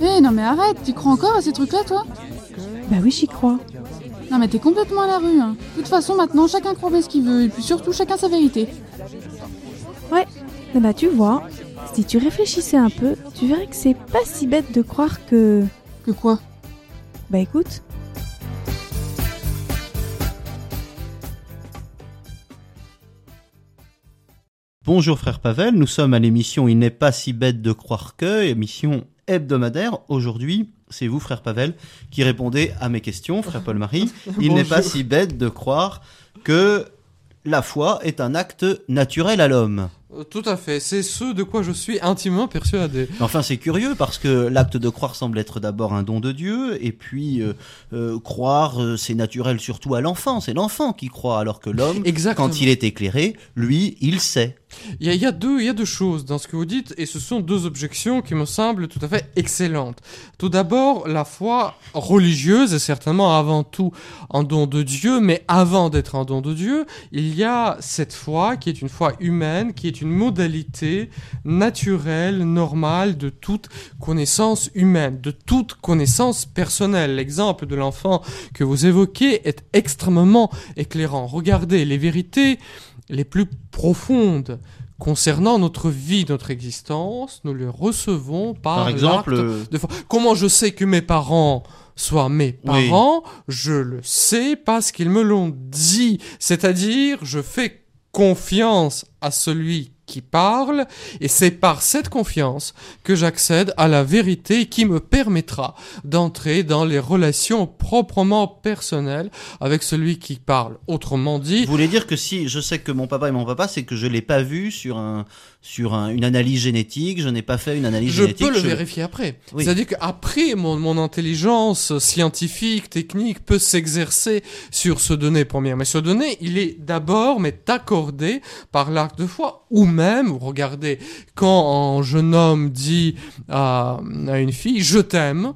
Eh non mais arrête, tu crois encore à ces trucs-là toi? Bah oui, j'y crois. Non mais t'es complètement à la rue. Hein. De toute façon maintenant chacun croit bien ce qu'il veut et puis surtout chacun sa vérité. Ouais, mais bah tu vois, si tu réfléchissais un peu, tu verrais que c'est pas si bête de croire que... Que quoi? Bah écoute, Bonjour frère Pavel, nous sommes à l'émission Il n'est pas si bête de croire que, émission hebdomadaire. Aujourd'hui, c'est vous frère Pavel qui répondez à mes questions, frère Paul-Marie. Il n'est pas si bête de croire que la foi est un acte naturel à l'homme. Euh, Tout à fait, c'est ce de quoi je suis intimement persuadé. Enfin, c'est curieux parce que l'acte de croire semble être d'abord un don de Dieu, et puis euh, euh, croire, euh, c'est naturel surtout à l'enfant. C'est l'enfant qui croit, alors que l'homme, quand il est éclairé, lui, il sait. Il y, a, il y a deux, il y a deux choses dans ce que vous dites, et ce sont deux objections qui me semblent tout à fait excellentes. Tout d'abord, la foi religieuse est certainement avant tout un don de Dieu, mais avant d'être un don de Dieu, il y a cette foi qui est une foi humaine, qui est une modalité naturelle, normale de toute connaissance humaine, de toute connaissance personnelle. L'exemple de l'enfant que vous évoquez est extrêmement éclairant. Regardez les vérités les plus profondes concernant notre vie, notre existence, nous les recevons par, Par exemple, de. Comment je sais que mes parents soient mes Oui. parents? Je le sais parce qu'ils me l'ont dit. C'est-à-dire, je fais confiance à celui qui parle, et c'est par cette confiance que j'accède à la vérité qui me permettra d'entrer dans les relations proprement personnelles avec celui qui parle. Autrement dit, Vous voulez dire que si je sais que mon papa est mon papa, c'est que je l'ai pas vu sur un sur un- une analyse génétique, je n'ai pas fait une analyse Je génétique. peux le vérifier après. Oui. C'est-à-dire qu'après, mon, mon intelligence scientifique, technique peut s'exercer sur ce donné première. Mais ce donné, il est d'abord, mais accordé par l'acte de foi. Ou même, regardez, quand un jeune homme dit à, une fille, je t'aime,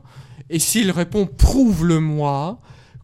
et s'il répond, prouve-le-moi,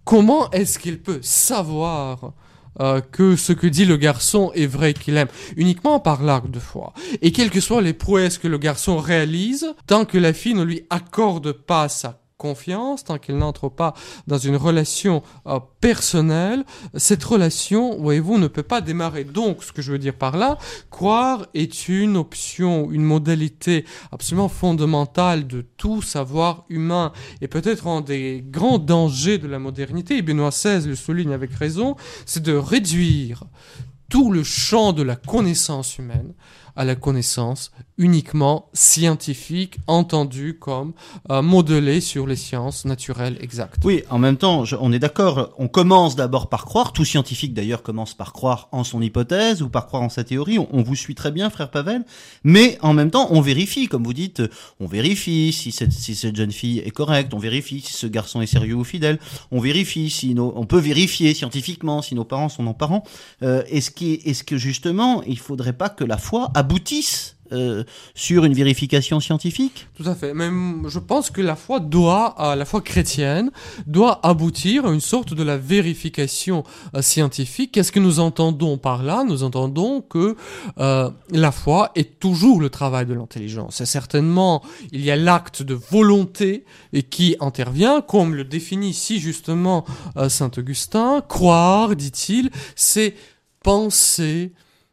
comment est-ce qu'il peut savoir euh, que ce que dit le garçon est vrai qu'il aime? Uniquement par l'acte de foi. Et quelles que soient les prouesses que le garçon réalise, tant que la fille ne lui accorde pas sa confiance, tant qu'elle n'entre pas dans une relation euh, personnelle, cette relation, voyez-vous, ne peut pas démarrer. Donc, ce que je veux dire par là, croire est une option, une modalité absolument fondamentale de tout savoir humain et peut-être un des grands dangers de la modernité, et Benoît XVI le souligne avec raison, c'est de réduire tout le champ de la connaissance humaine à la connaissance uniquement scientifique, entendue comme euh, modelée sur les sciences naturelles exactes. Oui, en même temps, je- on est d'accord. On commence d'abord par croire. Tout scientifique d'ailleurs commence par croire en son hypothèse ou par croire en sa théorie. On, vous suit très bien, frère Pavel. Mais en même temps, on vérifie, comme vous dites, on vérifie si cette, si cette jeune fille est correcte. On vérifie si ce garçon est sérieux ou fidèle. On vérifie si nos, on peut vérifier scientifiquement si nos parents sont nos parents. Euh, est-ce est-ce que justement, il faudrait pas que la foi aboutisse euh, sur une vérification scientifique? Tout à fait. Même, je pense que la foi doit, euh, la foi chrétienne, doit aboutir à une sorte de la vérification euh, scientifique. Qu'est-ce que nous entendons par là? Nous entendons que euh, la foi est toujours le travail de l'intelligence. Et certainement, il y a l'acte de volonté et qui intervient, comme le définit si justement euh, saint Augustin. Croire, dit-il, c'est penser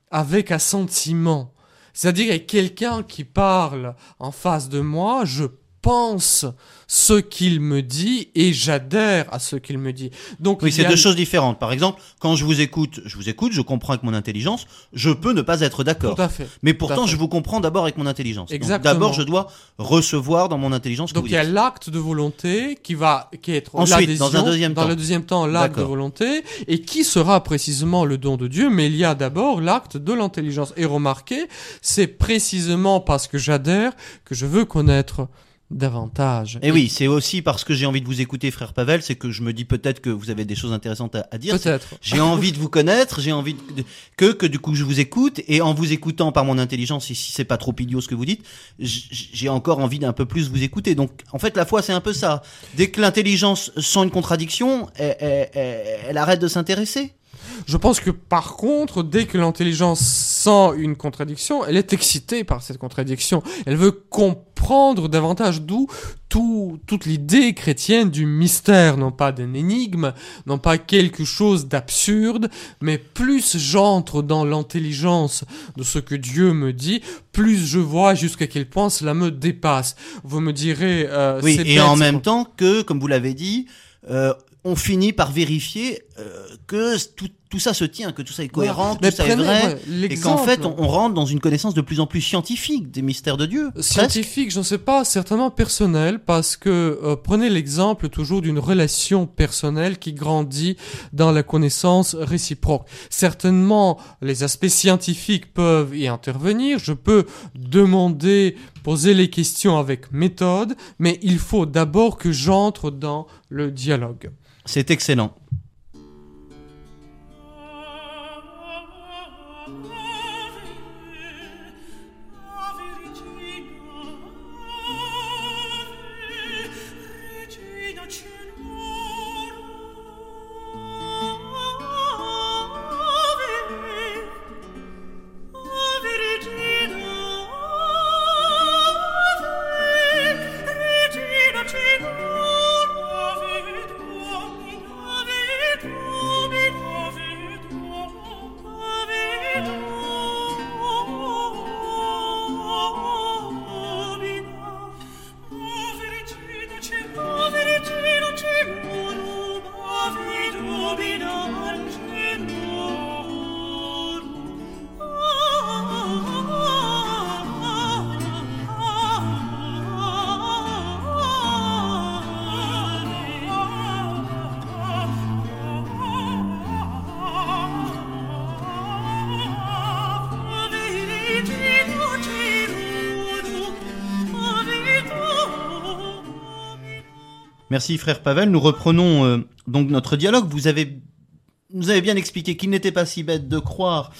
avec assentiment. C'est-à-dire, il y a quelqu'un qui parle en face de moi, je pense ce qu'il me dit et j'adhère à ce qu'il me dit. Donc, Oui, c'est a- deux choses différentes. Par exemple, quand je vous écoute, je vous écoute, je comprends avec mon intelligence, je peux ne pas être d'accord. Tout à fait. Mais pourtant, fait. je vous comprends d'abord avec mon intelligence. Exactement. D'abord, je dois recevoir dans mon intelligence que Donc vous il y a l'acte de volonté qui va qui est Ensuite, dans un deuxième dans temps. le deuxième temps l'acte de volonté et qui sera précisément le don de Dieu mais il y a d'abord l'acte de l'intelligence et remarquez c'est précisément parce que j'adhère que je veux connaître davantage Et oui, c'est aussi parce que j'ai envie de vous écouter, frère Pavel, c'est que je me dis peut-être que vous avez des choses intéressantes à, à dire. peut-être J'ai envie de vous connaître, j'ai envie de- que que du coup je vous écoute et en vous écoutant par mon intelligence, et si c'est pas trop idiot ce que vous dites, j'ai encore envie d'un peu plus vous écouter. Donc en fait la foi c'est un peu ça. Dès que l'intelligence sent une contradiction, elle, elle- elle- elle arrête de s'intéresser. Je pense que par contre, dès que l'intelligence sent une contradiction, elle est excitée par cette contradiction. Elle veut comprendre davantage d'où tout, toute l'idée chrétienne du mystère, non pas d'un énigme, non pas quelque chose d'absurde, mais plus j'entre dans l'intelligence de ce que Dieu me dit, plus je vois jusqu'à quel point cela me dépasse. Vous me direz... Euh, Oui, c'est et bête, en même temps que, comme vous l'avez dit, euh, on finit par vérifier euh, que tout, tout ça se tient, que tout ça est cohérent, que tout ça est vrai, et qu'en fait, on, on rentre dans une connaissance de plus en plus scientifique des mystères de Dieu. Scientifique, je ne sais pas, certainement personnel, parce que euh, prenez l'exemple toujours d'une relation personnelle qui grandit dans la connaissance réciproque. Certainement, les aspects scientifiques peuvent y intervenir. Je peux demander, poser les questions avec méthode, mais il faut d'abord que j'entre dans le dialogue. C'est excellent. Robin Merci frère Pavel. Nous reprenons euh, donc notre dialogue. Vous avez, nous avez bien expliqué qu'il n'était pas si bête de croire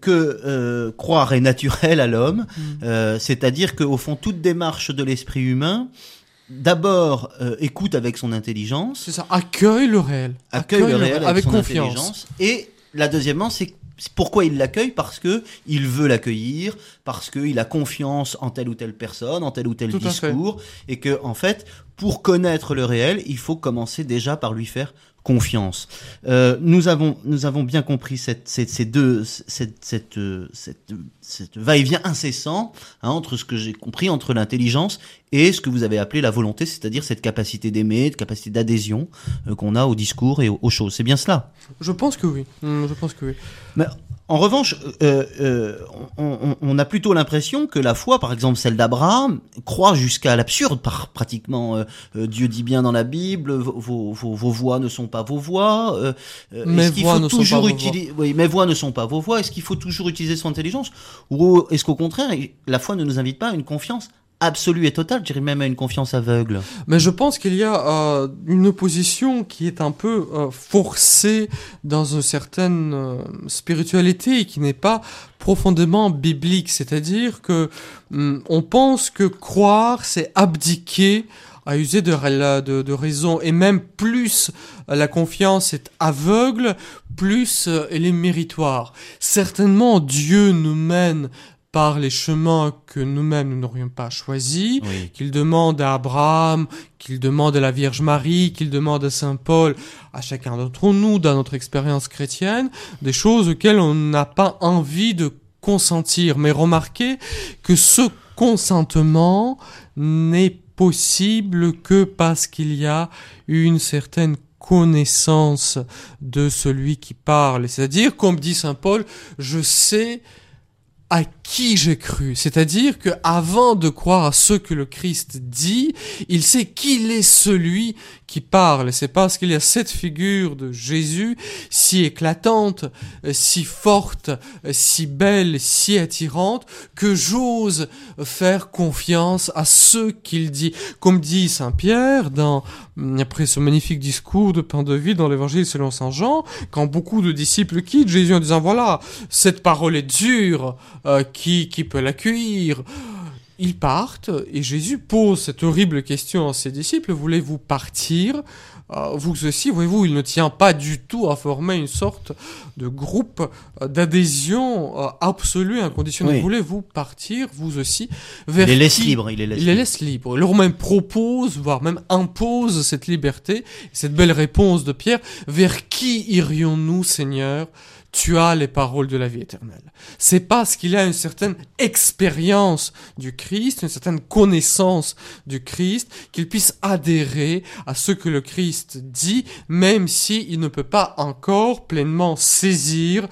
que euh, croire est naturel à l'homme, Euh, c'est-à-dire qu'au fond toute démarche de l'esprit humain, d'abord euh, écoute avec son intelligence, C'est ça, accueille le réel. accueille le réel avec, avec son confiance. intelligence, et la deuxièmement c'est pourquoi il l'accueille parce que il veut l'accueillir, parce qu'il a confiance en telle ou telle personne, en tel ou tel Tout discours, et que en fait, pour connaître le réel, il faut commencer déjà par lui faire confiance. Euh, nous avons nous avons bien compris cette, cette- ces deux cette cette euh, cette, cette va-et-vient incessant hein, entre ce que j'ai compris entre l'intelligence et ce que vous avez appelé la volonté, c'est-à-dire cette capacité d'aimer, cette capacité d'adhésion euh, qu'on a au discours et aux, aux choses. C'est bien cela? Je pense que oui. Hmm, Je pense que oui. Mais en revanche, euh, euh, on, on- a plutôt l'impression que la foi, par exemple celle d'Abraham, croit jusqu'à l'absurde. Par pratiquement, euh, euh, Dieu dit bien dans la Bible, vos, vos, vos- voix ne sont pas vos voix. euh, euh, Mes est-ce qu'il voix faut ne sont toujours pas vos Oui, mes voix ne sont pas vos voix. Est-ce qu'il faut toujours utiliser son intelligence? Ou est-ce qu'au contraire, la foi ne nous invite pas à une confiance absolue et totale, je dirais même à une confiance aveugle Mais je pense qu'il y a euh, une opposition qui est un peu euh, forcée dans une certaine euh, spiritualité et qui n'est pas profondément biblique. C'est-à-dire que hum, on pense que croire, c'est abdiquer à user de, de, raison et même plus la confiance est aveugle, plus elle est méritoire. Certainement Dieu nous mène par les chemins que nous-mêmes nous n'aurions pas choisis Oui. qu'il demande à Abraham, qu'il demande à la Vierge Marie, qu'il demande à Saint Paul, à chacun d'entre nous dans notre expérience chrétienne, des choses auxquelles on n'a pas envie de consentir. Mais remarquez que ce consentement n'est possible que parce qu'il y a une certaine connaissance de celui qui parle. C'est-à-dire, comme dit Saint Paul, je sais à qui j'ai cru. C'est-à-dire que avant de croire à ce que le Christ dit, il sait qu'il est celui qui parle. C'est parce qu'il y a cette figure de Jésus si éclatante, si forte, si belle, si attirante, que j'ose faire confiance à ce qu'il dit. Comme dit Saint Pierre dans, après ce magnifique discours de pain de vie dans l'évangile selon Saint Jean, quand beaucoup de disciples quittent Jésus en disant voilà, cette parole est dure, euh, qui, qui peut l'accueillir? Ils partent et Jésus pose cette horrible question à ses disciples, voulez-vous partir? Euh, Vous aussi, voyez-vous, il ne tient pas du tout à former une sorte de groupe euh, d'adhésion euh, absolue, inconditionnelle. Oui. Voulez-vous partir, vous aussi, vers Il les laisse libres, il les laisse il les libres. laisse libres. Il leur même propose, voire même impose cette liberté, cette belle réponse de Pierre. Vers qui irions-nous, Seigneur? Tu as les paroles de la vie éternelle. C'est parce qu'il a une certaine expérience du Christ, une certaine connaissance du Christ, qu'il puisse adhérer à ce que le Christ dit, même si il ne peut pas encore pleinement saisir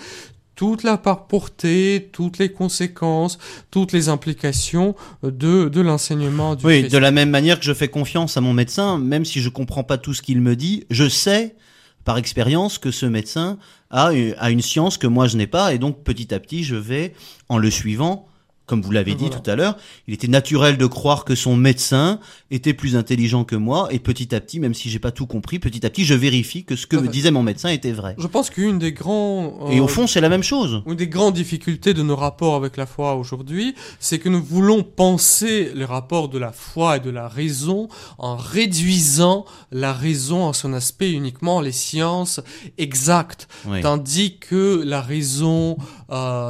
toute la part portée, toutes les conséquences, toutes les implications de, de l'enseignement du Oui, Christ. de la même manière que je fais confiance à mon médecin, même si je comprends pas tout ce qu'il me dit, je sais par expérience que ce médecin a, une- science que moi je n'ai pas, et donc petit à petit je vais, en le suivant, comme vous l'avez dit Voilà. tout à l'heure, il était naturel de croire que son médecin était plus intelligent que moi, et petit à petit, même si j'ai pas tout compris, petit à petit je vérifie que ce que à me disait mon médecin était vrai. Je pense qu'une des grands... Et euh, au fond, c'est la même chose. Une des grandes difficultés de nos rapports avec la foi aujourd'hui, c'est que nous voulons penser les rapports de la foi et de la raison en réduisant la raison en son aspect uniquement les sciences exactes, Oui. tandis que la raison euh,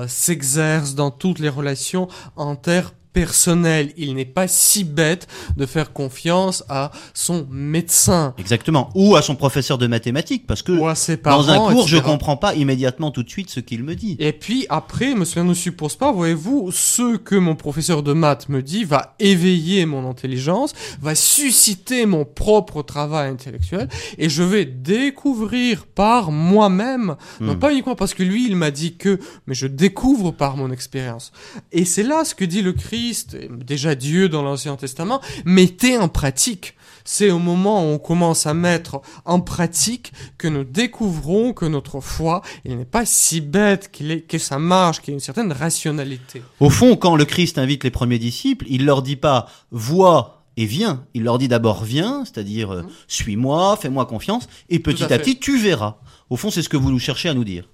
s'exerce dans toutes les relations interpersonnelles. Il n'est pas si bête de faire confiance à son médecin Exactement. Ou à son professeur de mathématiques, parce que parents. dans un cours, je etc. comprends pas immédiatement tout de suite ce qu'il me dit. Et puis après, cela ne suppose pas, voyez-vous, ce que mon professeur de maths me dit va éveiller mon intelligence, va susciter mon propre travail intellectuel, et je vais découvrir par moi-même, non Hmm. pas uniquement parce que lui il m'a dit que, mais je découvre par mon expérience. Et c'est là ce que dit le Christ, déjà Dieu dans l'Ancien Testament, mettez en pratique. C'est au moment où on commence à mettre en pratique que nous découvrons que notre foi, il n'est pas si bête qu'il est, que ça marche, qu'il y a une certaine rationalité. Au fond, quand le Christ invite les premiers disciples, il leur dit pas vois et viens. Il leur dit d'abord viens, c'est-à-dire euh, Mhm. suis-moi, fais-moi confiance, et petit à à, petit tu verras. Au fond, c'est ce que vous nous cherchez à nous dire.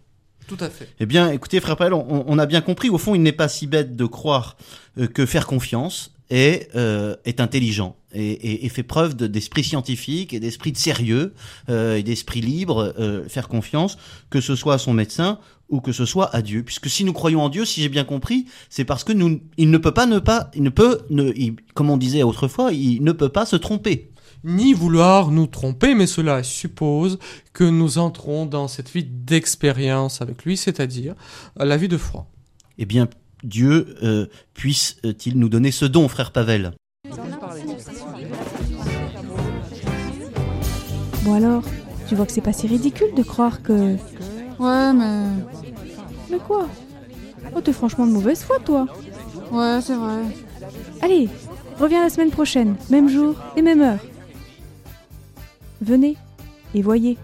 Tout à fait. Eh bien, écoutez, frère Paul, on, on a bien compris. Au fond, il n'est pas si bête de croire euh, que faire confiance est, euh, est intelligent et, et- et fait preuve de- d'esprit scientifique et d'esprit de sérieux euh, et d'esprit libre. euh, faire confiance, que ce soit à son médecin ou que ce soit à Dieu. Puisque si nous croyons en Dieu, si j'ai bien compris, c'est parce que nous, il ne peut pas ne pas, il ne peut, ne, il- comme on disait autrefois, il ne peut pas se tromper. Ni vouloir nous tromper, mais cela suppose que nous entrons dans cette vie d'expérience avec lui, c'est-à-dire euh, la vie de foi. Eh bien, Dieu euh, puisse-t-il nous donner ce don, frère Pavel? Bon alors, tu vois que c'est pas si ridicule de croire que... Ouais, mais. Mais quoi? Oh, t'es franchement de mauvaise foi, toi Ouais, c'est vrai. Allez, reviens la semaine prochaine, même jour et même heure. Venez et voyez.